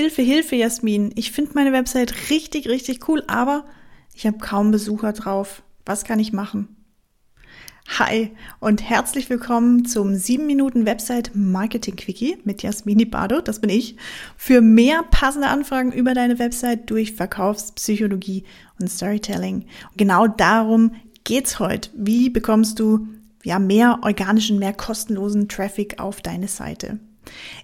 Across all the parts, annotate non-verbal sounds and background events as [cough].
Hilfe, Hilfe, Jasmin. Ich finde meine Website richtig, richtig cool, aber ich habe kaum Besucher drauf. Was kann ich machen? Hi und herzlich willkommen zum 7 Minuten Website Marketing Quickie mit Jasmini Bardo, das bin ich, für mehr passende Anfragen über deine Website durch Verkaufspsychologie und Storytelling. Und genau darum geht's heute. Wie bekommst du ja mehr organischen, mehr kostenlosen Traffic auf deine Seite?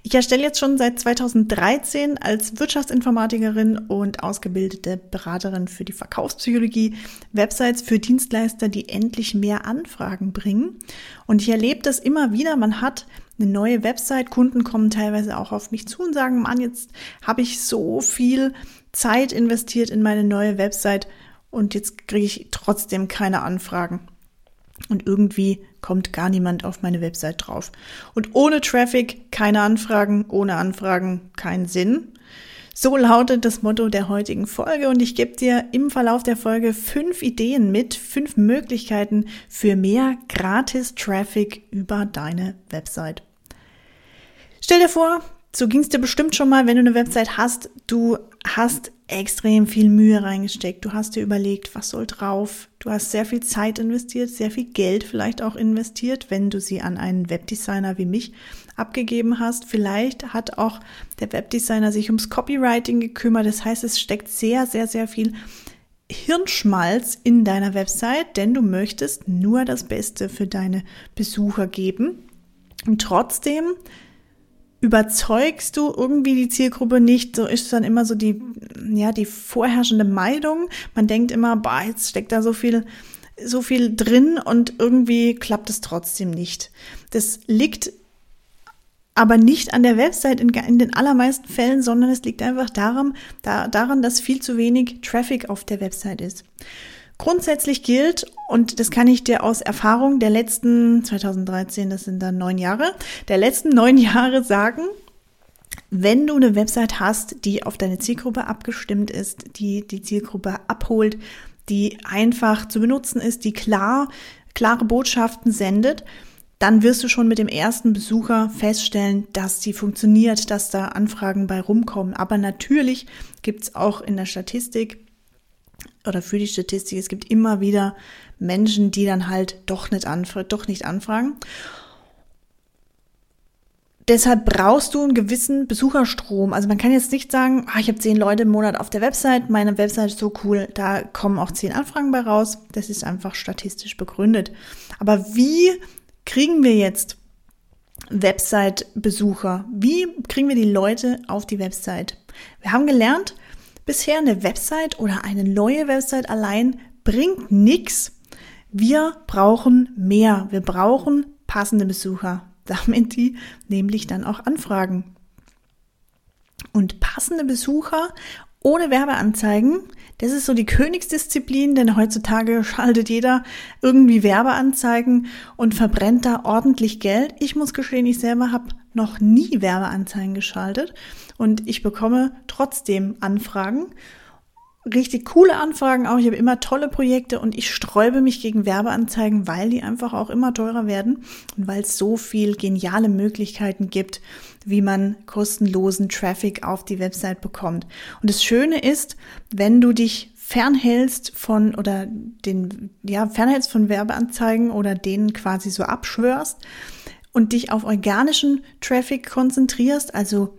Ich erstelle jetzt schon seit 2013 als Wirtschaftsinformatikerin und ausgebildete Beraterin für die Verkaufspsychologie Websites für Dienstleister, die endlich mehr Anfragen bringen. Und ich erlebe das immer wieder. Man hat eine neue Website. Kunden kommen teilweise auch auf mich zu und sagen, Mann, jetzt habe ich so viel Zeit investiert in meine neue Website und jetzt kriege ich trotzdem keine Anfragen. Und irgendwie kommt gar niemand auf meine Website drauf. Und ohne Traffic keine Anfragen, ohne Anfragen kein Sinn. So lautet das Motto der heutigen Folge und ich gebe dir im Verlauf der Folge fünf Ideen mit, fünf Möglichkeiten für mehr gratis Traffic über deine Website. Stell dir vor, so ging es dir bestimmt schon mal, wenn du eine Website hast, du hast extrem viel Mühe reingesteckt. Du hast dir überlegt, was soll drauf. Du hast sehr viel Zeit investiert, sehr viel Geld vielleicht auch investiert, wenn du sie an einen Webdesigner wie mich abgegeben hast. Vielleicht hat auch der Webdesigner sich ums Copywriting gekümmert. Das heißt, es steckt sehr, sehr, sehr viel Hirnschmalz in deiner Website, denn du möchtest nur das Beste für deine Besucher geben. Und trotzdem überzeugst du irgendwie die Zielgruppe nicht. So ist dann immer so die, ja, die vorherrschende Meinung. Man denkt immer, boah, jetzt steckt da so viel, so viel drin und irgendwie klappt es trotzdem nicht. Das liegt aber nicht an der Website in, in, den allermeisten Fällen, sondern es liegt einfach daran, da, daran, dass viel zu wenig Traffic auf der Website ist. Grundsätzlich gilt, und das kann ich dir aus Erfahrung der letzten 2013, das sind dann neun Jahre, der letzten neun Jahre sagen, wenn du eine Website hast, die auf deine Zielgruppe abgestimmt ist, die die Zielgruppe abholt, die einfach zu benutzen ist, die klar, klare Botschaften sendet, dann wirst du schon mit dem ersten Besucher feststellen, dass sie funktioniert, dass da Anfragen bei rumkommen. Aber natürlich gibt es auch in der Statistik oder für die Statistik, es gibt immer wieder Menschen, die dann halt doch nicht, anfra doch nicht anfragen. Deshalb brauchst du einen gewissen Besucherstrom. Also man kann jetzt nicht sagen, ah, ich habe zehn Leute im Monat auf der Website, meine Website ist so cool, da kommen auch zehn Anfragen bei raus. Das ist einfach statistisch begründet. Aber wie kriegen wir jetzt Website-Besucher? Wie kriegen wir die Leute auf die Website? Wir haben gelernt, Bisher eine Website oder eine neue Website allein bringt nichts. Wir brauchen mehr. Wir brauchen passende Besucher, [laughs] damit die nämlich dann auch anfragen. Und passende Besucher ohne Werbeanzeigen, das ist so die Königsdisziplin, denn heutzutage schaltet jeder irgendwie Werbeanzeigen und verbrennt da ordentlich Geld. Ich muss gestehen, ich selber habe noch nie Werbeanzeigen geschaltet und ich bekomme trotzdem Anfragen. Richtig coole Anfragen auch. Ich habe immer tolle Projekte und ich sträube mich gegen Werbeanzeigen, weil die einfach auch immer teurer werden und weil es so viel geniale Möglichkeiten gibt, wie man kostenlosen Traffic auf die Website bekommt. Und das Schöne ist, wenn du dich fernhältst von oder den ja fernhältst von Werbeanzeigen oder denen quasi so abschwörst und dich auf organischen Traffic konzentrierst, also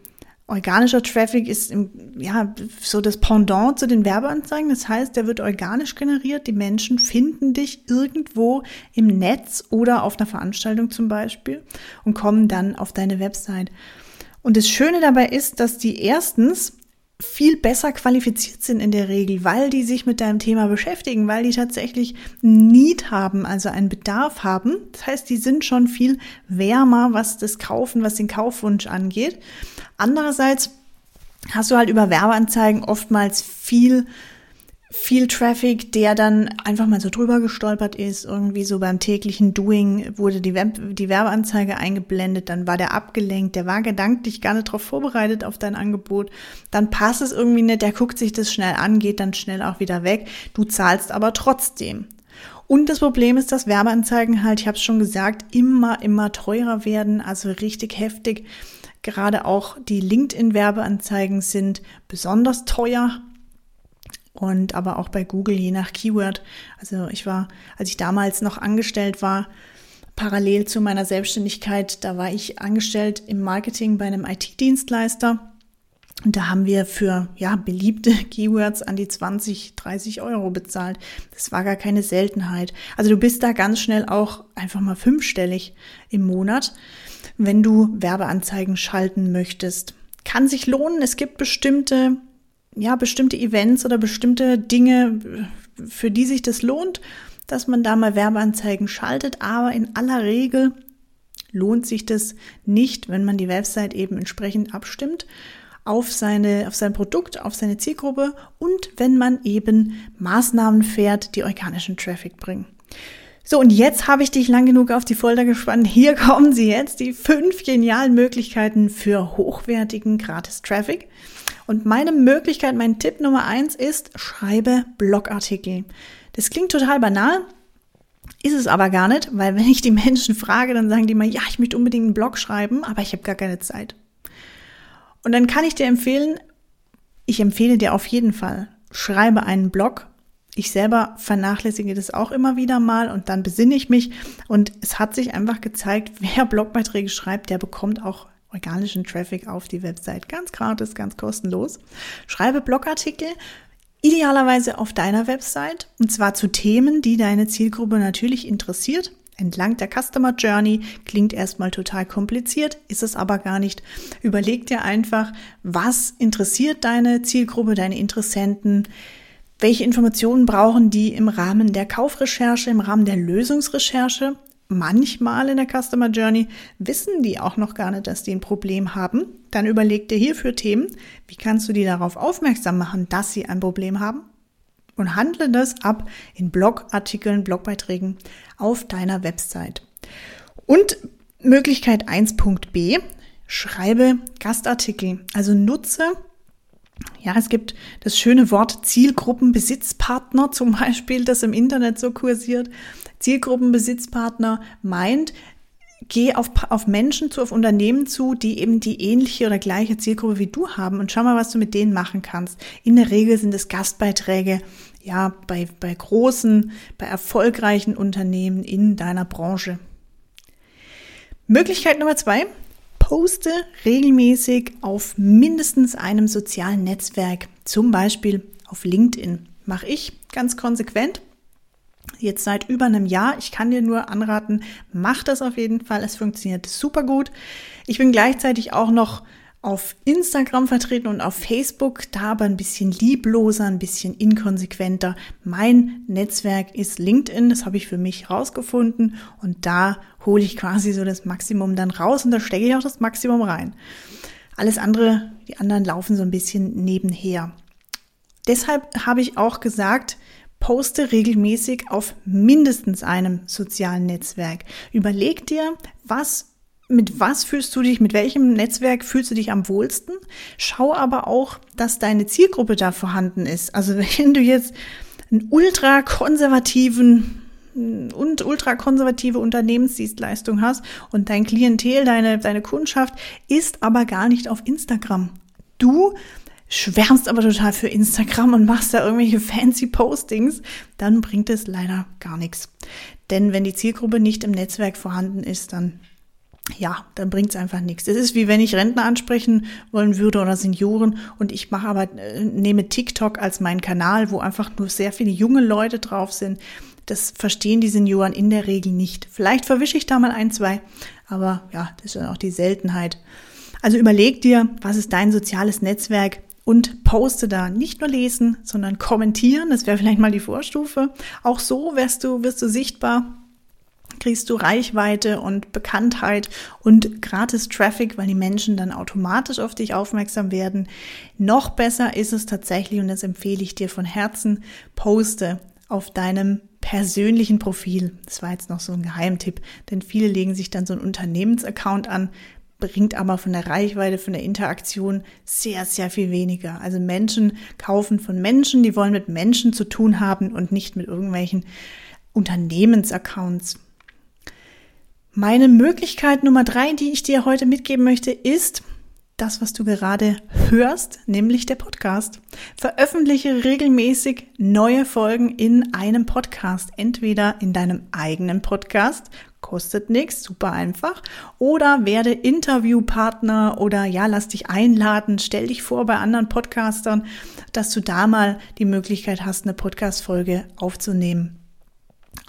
Organischer Traffic ist im, ja so das Pendant zu den Werbeanzeigen. Das heißt, der wird organisch generiert. Die Menschen finden dich irgendwo im Netz oder auf einer Veranstaltung zum Beispiel und kommen dann auf deine Website. Und das Schöne dabei ist, dass die erstens viel besser qualifiziert sind in der Regel, weil die sich mit deinem Thema beschäftigen, weil die tatsächlich Need haben, also einen Bedarf haben. Das heißt, die sind schon viel wärmer, was das Kaufen, was den Kaufwunsch angeht. Andererseits hast du halt über Werbeanzeigen oftmals viel viel Traffic, der dann einfach mal so drüber gestolpert ist. Irgendwie so beim täglichen Doing wurde die, Web die Werbeanzeige eingeblendet, dann war der abgelenkt, der war gedanklich gar nicht darauf vorbereitet auf dein Angebot. Dann passt es irgendwie nicht, der guckt sich das schnell an, geht dann schnell auch wieder weg. Du zahlst aber trotzdem. Und das Problem ist, dass Werbeanzeigen halt, ich habe es schon gesagt, immer, immer teurer werden, also richtig heftig Gerade auch die LinkedIn-Werbeanzeigen sind besonders teuer. Und aber auch bei Google je nach Keyword. Also ich war, als ich damals noch angestellt war, parallel zu meiner Selbstständigkeit, da war ich angestellt im Marketing bei einem IT-Dienstleister. Und da haben wir für ja, beliebte [laughs] Keywords an die 20, 30 Euro bezahlt. Das war gar keine Seltenheit. Also du bist da ganz schnell auch einfach mal fünfstellig im Monat, wenn du Werbeanzeigen schalten möchtest. Kann sich lohnen. Es gibt bestimmte, ja, bestimmte Events oder bestimmte Dinge, für die sich das lohnt, dass man da mal Werbeanzeigen schaltet. Aber in aller Regel lohnt sich das nicht, wenn man die Website eben entsprechend abstimmt auf seine, auf sein Produkt, auf seine Zielgruppe und wenn man eben Maßnahmen fährt, die organischen Traffic bringen. So, und jetzt habe ich dich lang genug auf die Folter gespannt. Hier kommen sie jetzt, die fünf genialen Möglichkeiten für hochwertigen Gratis-Traffic. Und meine Möglichkeit, mein Tipp Nummer eins ist, schreibe Blogartikel. Das klingt total banal, ist es aber gar nicht, weil wenn ich die Menschen frage, dann sagen die mal, ja, ich möchte unbedingt einen Blog schreiben, aber ich habe gar keine Zeit. Und dann kann ich dir empfehlen, ich empfehle dir auf jeden Fall, schreibe einen Blog. Ich selber vernachlässige das auch immer wieder mal und dann besinne ich mich. Und es hat sich einfach gezeigt, [laughs] wer Blogbeiträge schreibt, der bekommt auch organischen Traffic auf die Website. Ganz gratis, ganz kostenlos. Schreibe Blogartikel, idealerweise auf deiner Website und zwar zu Themen, die deine Zielgruppe natürlich interessiert entlang der Customer Journey. Klingt erstmal total kompliziert, ist es aber gar nicht. Überleg dir einfach, was interessiert deine Zielgruppe, deine Interessenten, welche Informationen brauchen die im Rahmen der Kaufrecherche, im Rahmen der Lösungsrecherche. Manchmal in der Customer Journey wissen die auch noch gar nicht, dass die ein Problem haben. Dann überleg dir hierfür Themen. Wie kannst du die darauf aufmerksam machen, dass sie ein Problem haben? und handle das ab in Blogartikeln, Blogbeiträgen auf deiner Website. Und Möglichkeit 1.b, schreibe Gastartikel, also nutze ja, es gibt das schöne Wort Zielgruppenbesitzpartner zum Beispiel, das im Internet so kursiert. Zielgruppenbesitzpartner meint, geh auf, auf Menschen zu, auf Unternehmen zu, die eben die ähnliche oder gleiche Zielgruppe wie du haben und schau mal, was du mit denen machen kannst. In der Regel sind es Gastbeiträge, ja, bei, bei großen, bei erfolgreichen Unternehmen in deiner Branche. Möglichkeit Nummer zwei, poste regelmäßig auf mindestens einem sozialen Netzwerk, zum Beispiel auf LinkedIn. Mache ich ganz konsequent jetzt seit über einem Jahr. Ich kann dir nur anraten, mach das auf jeden Fall. Es funktioniert super gut. Ich bin gleichzeitig auch noch auf Instagram vertreten und auf Facebook, da aber ein bisschen liebloser, ein bisschen inkonsequenter. Mein Netzwerk ist LinkedIn, das habe ich für mich rausgefunden und da hole ich quasi so das Maximum dann raus und da stecke ich auch das Maximum rein. Alles andere, die anderen laufen so ein bisschen nebenher. Deshalb habe ich auch gesagt, poste regelmäßig auf mindestens einem sozialen Netzwerk. Überleg dir, was mit was fühlst du dich, mit welchem Netzwerk fühlst du dich am wohlsten? Schau aber auch, dass deine Zielgruppe da vorhanden ist. Also [laughs] wenn du jetzt einen ultrakonservativen und ultrakonservative Unternehmensdienstleistung hast und dein Klientel, deine, deine Kundschaft ist aber gar nicht auf Instagram. Du schwärmst aber total für Instagram und machst da irgendwelche fancy Postings, dann bringt es leider gar nichts. Denn wenn die Zielgruppe nicht im Netzwerk vorhanden ist, dann ja, dann bringt es einfach nichts. Es ist wie wenn ich Rentner ansprechen wollen würde oder Senioren und ich mache aber, äh, nehme TikTok als meinen Kanal, wo einfach nur sehr viele junge Leute drauf sind. Das verstehen die Senioren in der Regel nicht. Vielleicht verwische ich da mal ein, zwei, aber ja, das ist dann auch die Seltenheit. Also überleg dir, was ist dein soziales Netzwerk? und poste da nicht nur lesen, sondern kommentieren. Das wäre vielleicht mal die Vorstufe. Auch so wirst du, wirst du sichtbar, kriegst du Reichweite und Bekanntheit und gratis Traffic, weil die Menschen dann automatisch auf dich aufmerksam werden. Noch besser ist es tatsächlich, und das empfehle ich dir von Herzen, poste auf deinem persönlichen Profil. Das war jetzt noch so ein Geheimtipp, denn viele legen sich dann so einen Unternehmensaccount an, bringt aber von der Reichweite, von der Interaktion sehr, sehr viel weniger. Also Menschen kaufen von Menschen, die wollen mit Menschen zu tun haben und nicht mit irgendwelchen Unternehmensaccounts. Meine Möglichkeit Nummer drei, die ich dir heute mitgeben möchte, ist, das, was du gerade hörst, nämlich der Podcast. Veröffentliche regelmäßig neue Folgen in einem Podcast, entweder in deinem eigenen Podcast, kostet nichts, super einfach, oder werde Interviewpartner oder ja, lass dich einladen, stell dich vor bei anderen Podcastern, dass du da mal die Möglichkeit hast, eine Podcast-Folge aufzunehmen.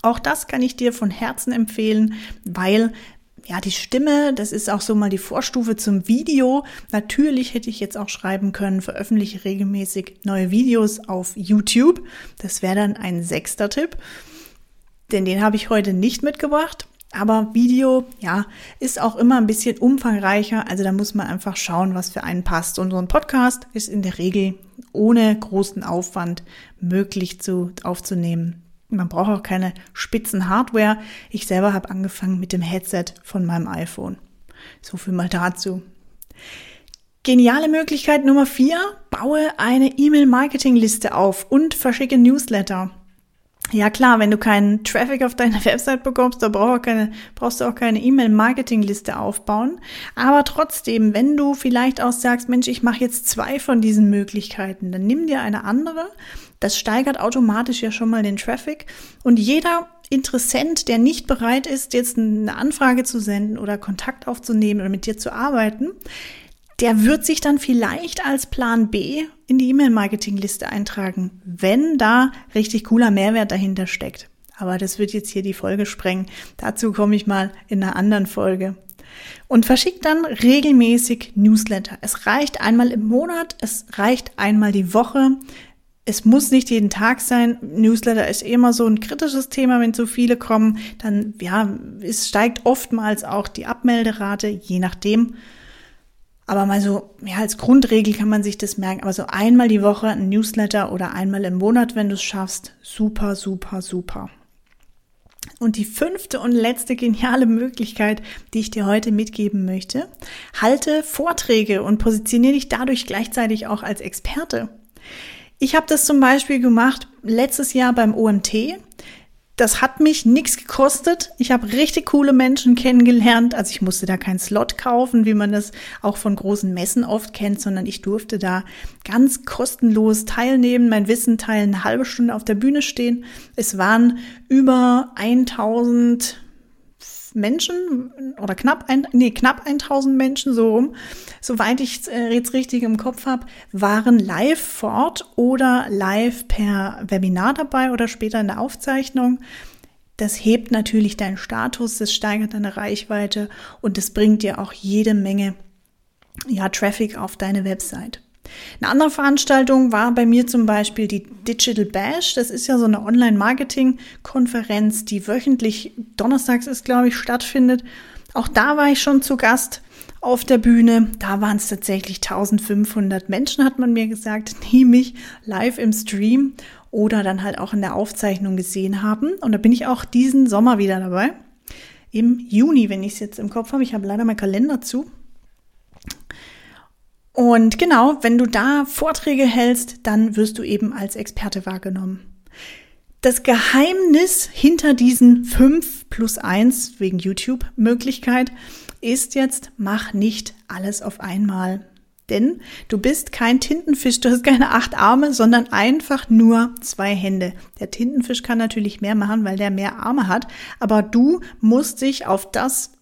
Auch das kann ich dir von Herzen empfehlen, weil ja, die Stimme, das ist auch so mal die Vorstufe zum Video. Natürlich hätte ich jetzt auch schreiben können, veröffentliche regelmäßig neue Videos auf YouTube. Das wäre dann ein sechster Tipp, denn den habe ich heute nicht mitgebracht. Aber Video, ja, ist auch immer ein bisschen umfangreicher. Also da muss man einfach schauen, was für einen passt. Und so ein Podcast ist in der Regel ohne großen Aufwand möglich zu, aufzunehmen. Man braucht auch keine spitzen Hardware. Ich selber habe angefangen mit dem Headset von meinem iPhone. So viel mal dazu. Geniale Möglichkeit Nummer vier: Baue eine E-Mail-Marketing-Liste auf und verschicke Newsletter. Ja klar, wenn du keinen Traffic auf deine [laughs] Website bekommst, da brauchst, keine, brauchst du auch keine E-Mail-Marketing-Liste aufbauen. Aber trotzdem, wenn du vielleicht auch sagst, Mensch, ich mache jetzt zwei von diesen Möglichkeiten, dann nimm dir eine andere. Das steigert automatisch ja schon mal den Traffic. Und jeder Interessent, der nicht bereit ist, jetzt eine Anfrage zu senden oder Kontakt aufzunehmen oder mit dir zu arbeiten, der wird sich dann vielleicht als Plan B in die E-Mail-Marketing-Liste eintragen, wenn da richtig cooler Mehrwert dahinter steckt. Aber das wird jetzt hier die Folge sprengen. Dazu komme ich mal in einer anderen Folge. Und verschickt dann regelmäßig Newsletter. Es reicht einmal im Monat, es reicht einmal die Woche. Es muss nicht jeden Tag sein. Newsletter ist immer so ein kritisches Thema, wenn zu viele kommen. Dann, ja, es steigt oftmals auch die Abmelderate, je nachdem. Aber mal so, ja, als Grundregel kann man sich das merken. Aber so einmal die Woche ein Newsletter oder einmal im Monat, wenn du es schaffst, super, super, super. Und die fünfte und letzte geniale Möglichkeit, die ich dir heute mitgeben möchte, halte Vorträge und positioniere dich dadurch gleichzeitig auch als Experte. Ich habe das zum Beispiel gemacht letztes Jahr beim OMT. Das hat mich nichts gekostet. Ich habe richtig coole Menschen kennengelernt. Also ich musste da keinen Slot kaufen, wie man das auch von großen Messen oft kennt, sondern ich durfte da ganz kostenlos teilnehmen, mein Wissen teilen, eine halbe Stunde auf der Bühne stehen. Es waren über 1000 Menschen oder knapp ein, nee, knapp 1000 Menschen so rum, soweit ich äh, jetzt richtig im Kopf habe, waren live vor Ort oder live per Webinar dabei oder später in der Aufzeichnung. Das hebt natürlich deinen Status, das steigert deine Reichweite und das bringt dir auch jede Menge ja, Traffic auf deine Website. Eine andere Veranstaltung war bei mir zum Beispiel die Digital Bash. Das ist ja so eine Online-Marketing-Konferenz, die wöchentlich donnerstags ist, glaube ich, stattfindet. Auch da war ich schon zu Gast auf der Bühne. Da waren es tatsächlich 1500 Menschen, hat man mir gesagt, [laughs] die mich live im Stream oder dann halt auch in der Aufzeichnung gesehen haben. Und da bin ich auch diesen Sommer wieder dabei. Im Juni, wenn ich es jetzt im Kopf habe. Ich habe leider meinen Kalender zu. Und genau, wenn du da Vorträge hältst, dann wirst du eben als Experte wahrgenommen. Das Geheimnis hinter diesen fünf plus eins wegen YouTube Möglichkeit ist jetzt, mach nicht alles auf einmal. Denn du bist kein Tintenfisch, du hast keine acht Arme, sondern einfach nur zwei Hände. Der Tintenfisch kann natürlich mehr machen, weil der mehr Arme hat, aber du musst dich auf das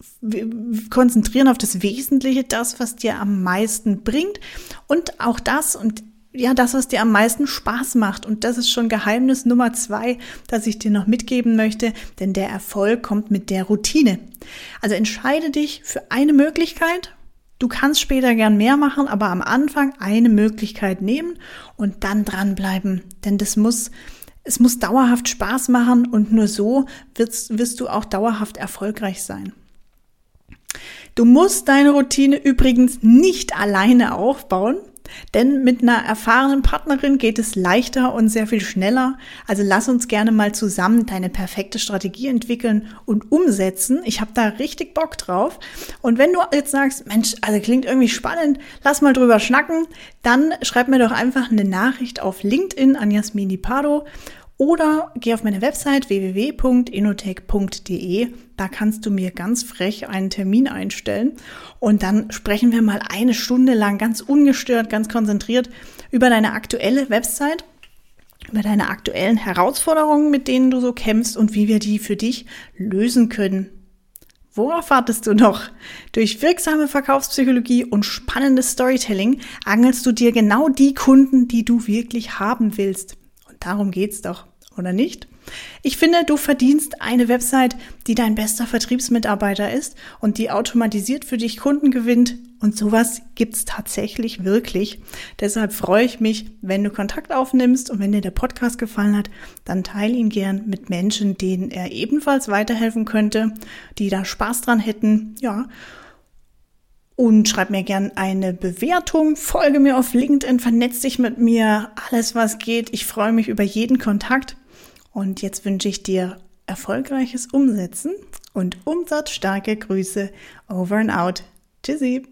konzentrieren, auf das Wesentliche, das, was dir am meisten bringt und auch das und ja, das, was dir am meisten Spaß macht. Und das ist schon Geheimnis Nummer zwei, das ich dir noch mitgeben möchte, denn der Erfolg kommt mit der Routine. Also entscheide dich für eine Möglichkeit Du kannst später gern mehr machen, aber am Anfang eine Möglichkeit nehmen und dann dranbleiben. Denn das muss, es muss dauerhaft Spaß machen und nur so wirst, wirst du auch dauerhaft erfolgreich sein. Du musst deine Routine übrigens nicht alleine aufbauen. Denn mit einer erfahrenen Partnerin geht es leichter und sehr viel schneller. Also lass uns gerne mal zusammen deine perfekte Strategie entwickeln und umsetzen. Ich habe da richtig Bock drauf. Und wenn du jetzt sagst, Mensch, also klingt irgendwie spannend, lass mal drüber schnacken, dann schreib mir doch einfach eine Nachricht auf LinkedIn an Jasmini Pardo Oder geh auf meine Website www.inotech.de. Da kannst du mir ganz frech einen Termin einstellen und dann sprechen wir mal eine Stunde lang ganz ungestört, ganz konzentriert über deine aktuelle Website über deine aktuellen Herausforderungen, mit denen du so kämpfst und wie wir die für dich lösen können. Worauf wartest du noch? Durch wirksame Verkaufspsychologie und spannendes Storytelling angelst du dir genau die Kunden, die du wirklich haben willst. Und darum geht's doch, oder nicht? Ich finde, du verdienst eine Website, die dein bester Vertriebsmitarbeiter ist und die automatisiert für dich Kunden gewinnt. Und sowas gibt's tatsächlich wirklich. Deshalb freue ich mich, wenn du Kontakt aufnimmst und wenn dir der Podcast gefallen hat, dann teile ihn gern mit Menschen, denen er ebenfalls weiterhelfen könnte, die da Spaß dran hätten. Ja. Und schreib mir gern eine Bewertung, folge mir auf LinkedIn, vernetz dich mit mir, alles was geht. Ich freue mich über jeden Kontakt. Und jetzt wünsche ich dir erfolgreiches Umsetzen und umsatzstarke Grüße. Over and out. Tschüssi.